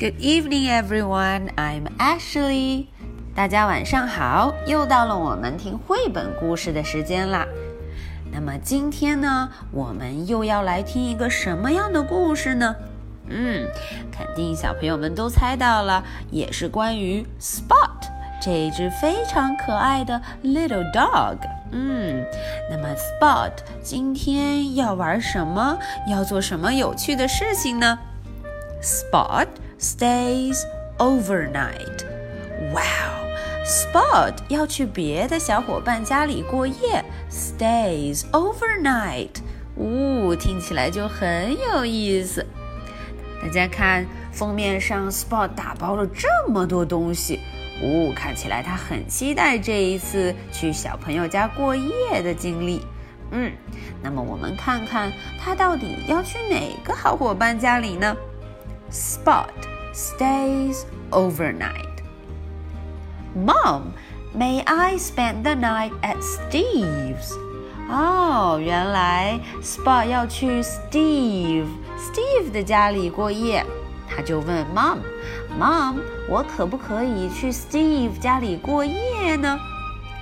Good evening, everyone. I'm Ashley. 大家晚上好，又到了我们听绘本故事的时间啦。那么今天呢，我们又要来听一个什么样的故事呢？嗯，肯定小朋友们都猜到了，也是关于 Spot 这一只非常可爱的 little dog。嗯，那么 Spot 今天要玩什么？要做什么有趣的事情呢？Spot stays overnight. Wow! Spot 要去别的小伙伴家里过夜，stays overnight。呜，听起来就很有意思。大家看封面上，Spot 打包了这么多东西，呜，看起来他很期待这一次去小朋友家过夜的经历。嗯，那么我们看看他到底要去哪个好伙伴家里呢？Spot stays overnight. Mom, may I spend the night at Steve's? 哦，原来 Spot 要去 Steve Steve 的家里过夜，他就问 Mom，Mom，我可不可以去 Steve 家里过夜呢？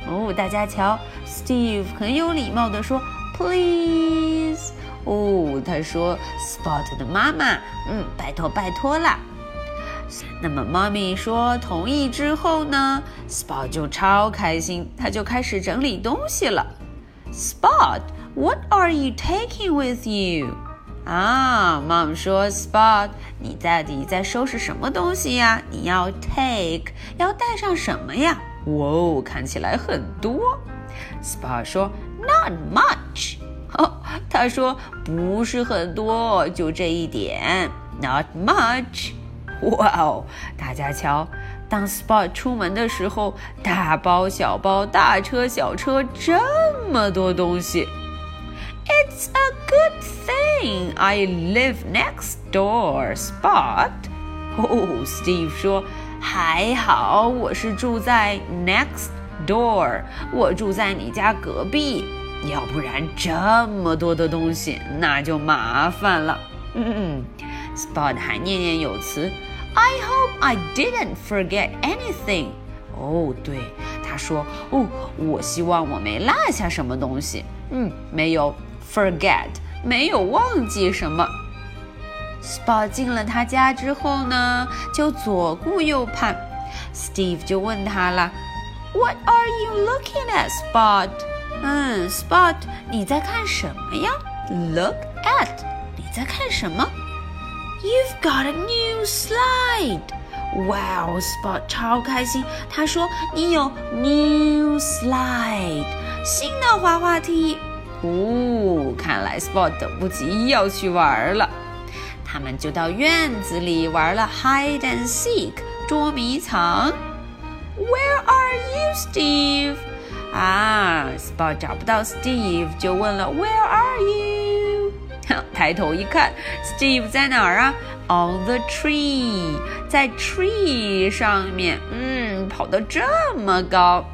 哦，大家瞧，Steve 很有礼貌地说，Please。哦，他说 Spot 的妈妈，嗯，拜托拜托啦。 那么妈咪说同意之后呢，Spot 就超开心，他就开始整理东西了。Spot，What are you taking with you？啊，Mom 说，Spot，你到底在收拾什么东西呀？你要 take，要带上什么呀？哇哦，看起来很多。Spot 说，Not much。哦，他说不是很多，就这一点，Not much。哇哦！大家瞧，当 Spot 出门的时候，大包小包、大车小车，这么多东西。It's a good thing I live next door, Spot。哦，Steve 说，还好我是住在 next door，我住在你家隔壁，要不然这么多的东西，那就麻烦了。嗯，Spot 还念念有词。I hope I didn't forget anything. 哦，对，他说，哦，我希望我没落下什么东西。嗯，没有 forget，没有忘记什么。Spot 进了他家之后呢，就左顾右盼。Steve 就问他了，What are you looking at, Spot？嗯，Spot，你在看什么呀？Look at，你在看什么 ？You've got a new slide! Wow, Spot 超开心。他说：“你有 new slide，新的滑滑梯。”哦，看来 Spot 等不及要去玩了。他们就到院子里玩了 hide and seek 捉迷藏。Where are you, Steve？啊，Spot 找不到 Steve，就问了 Where are you？ 抬头一看，Steve 在哪儿啊？On the tree，在 tree 上面。嗯，跑得这么高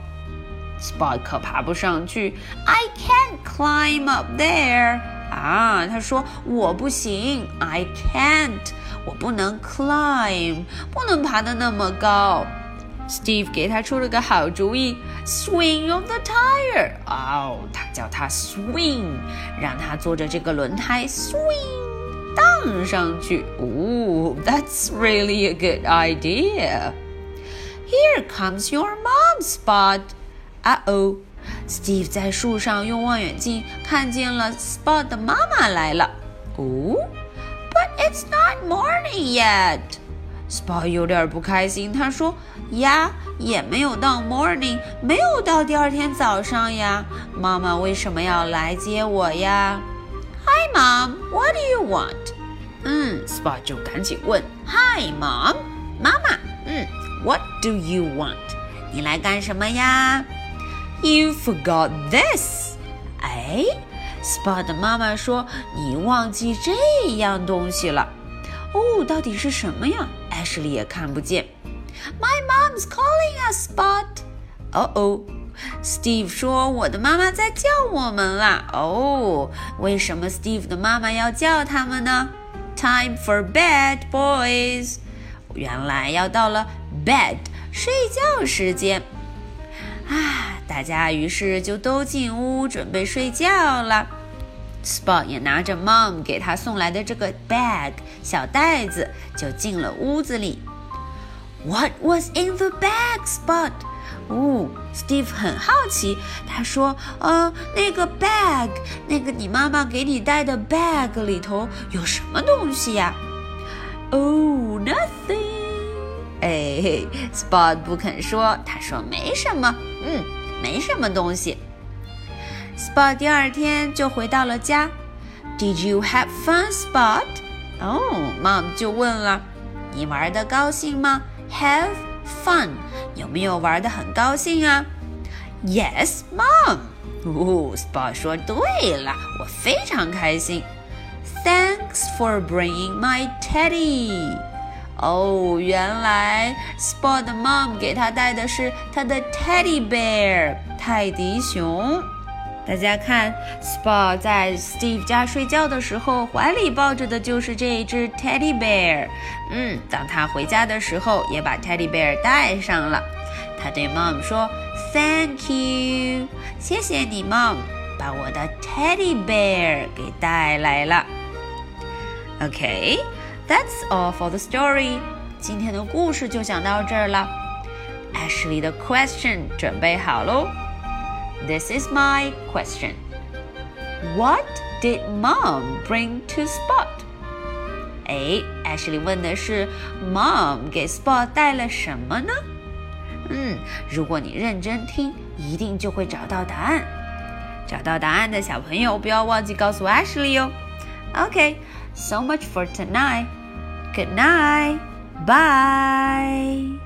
，Spot 可爬不上去。I can't climb up there。啊，他说我不行，I can't，我不能 climb，不能爬得那么高。Steve 给他出了个好主意，swing on the tire。哦，他叫他 swing，让他坐着这个轮胎 swing 荡上去。哦，That's really a good idea. Here comes your mom, Spot. 啊哦，Steve 在树上用望远镜看见了 Spot 的妈妈来了。哦，But it's not morning yet. Spot 有点不开心，他说：“呀，也没有到 morning，没有到第二天早上呀。妈妈为什么要来接我呀？”Hi, Mom. What do you want? 嗯，Spot 就赶紧问：“Hi, Mom，妈妈，嗯，What do you want？你来干什么呀？”You forgot this。哎，Spot 的妈妈说：“你忘记这样东西了。”哦，到底是什么呀？Ashley 也看不见。My mom's calling us, Spot. 哦哦，Steve 说我的妈妈在叫我们啦。哦，为什么 Steve 的妈妈要叫他们呢？Time for bed, boys. 原来要到了 bed 睡觉时间。啊，大家于是就都进屋准备睡觉了。Spot 也拿着 Mom 给他送来的这个 bag 小袋子，就进了屋子里。What was in the bag, Spot？哦，Steve 很好奇，他说：“呃，那个 bag，那个你妈妈给你带的 bag 里头有什么东西呀？”Oh, nothing。哎，Spot 不肯说，他说没什么，嗯，没什么东西。Spot 第二天就回到了家。Did you have fun, Spot？哦，Mom 就问了，你玩的高兴吗？Have fun，有没有玩的很高兴啊？Yes, Mom。哦，Spot 说对了，我非常开心。Thanks for bringing my teddy。哦，原来 Spot 的 Mom 给他带的是他的 Teddy Bear 泰迪熊。大家看，Spot 在 Steve 家睡觉的时候，怀里抱着的就是这一只 Teddy Bear。嗯，当他回家的时候，也把 Teddy Bear 带上了。他对 Mom 说：“Thank you，谢谢你，Mom，把我的 Teddy Bear 给带来了。” OK，that's all for the story。今天的故事就讲到这儿了。Ashley 的 question 准备好喽。This is my question. What did Mom bring to Spot? 哎，Ashley 问的是 Mom 给 Spot 带了什么呢？嗯，如果你认真听，一定就会找到答案。找到答案的小朋友，不要忘记告诉 Ashley 哦。Okay, so much for tonight. Good night. Bye.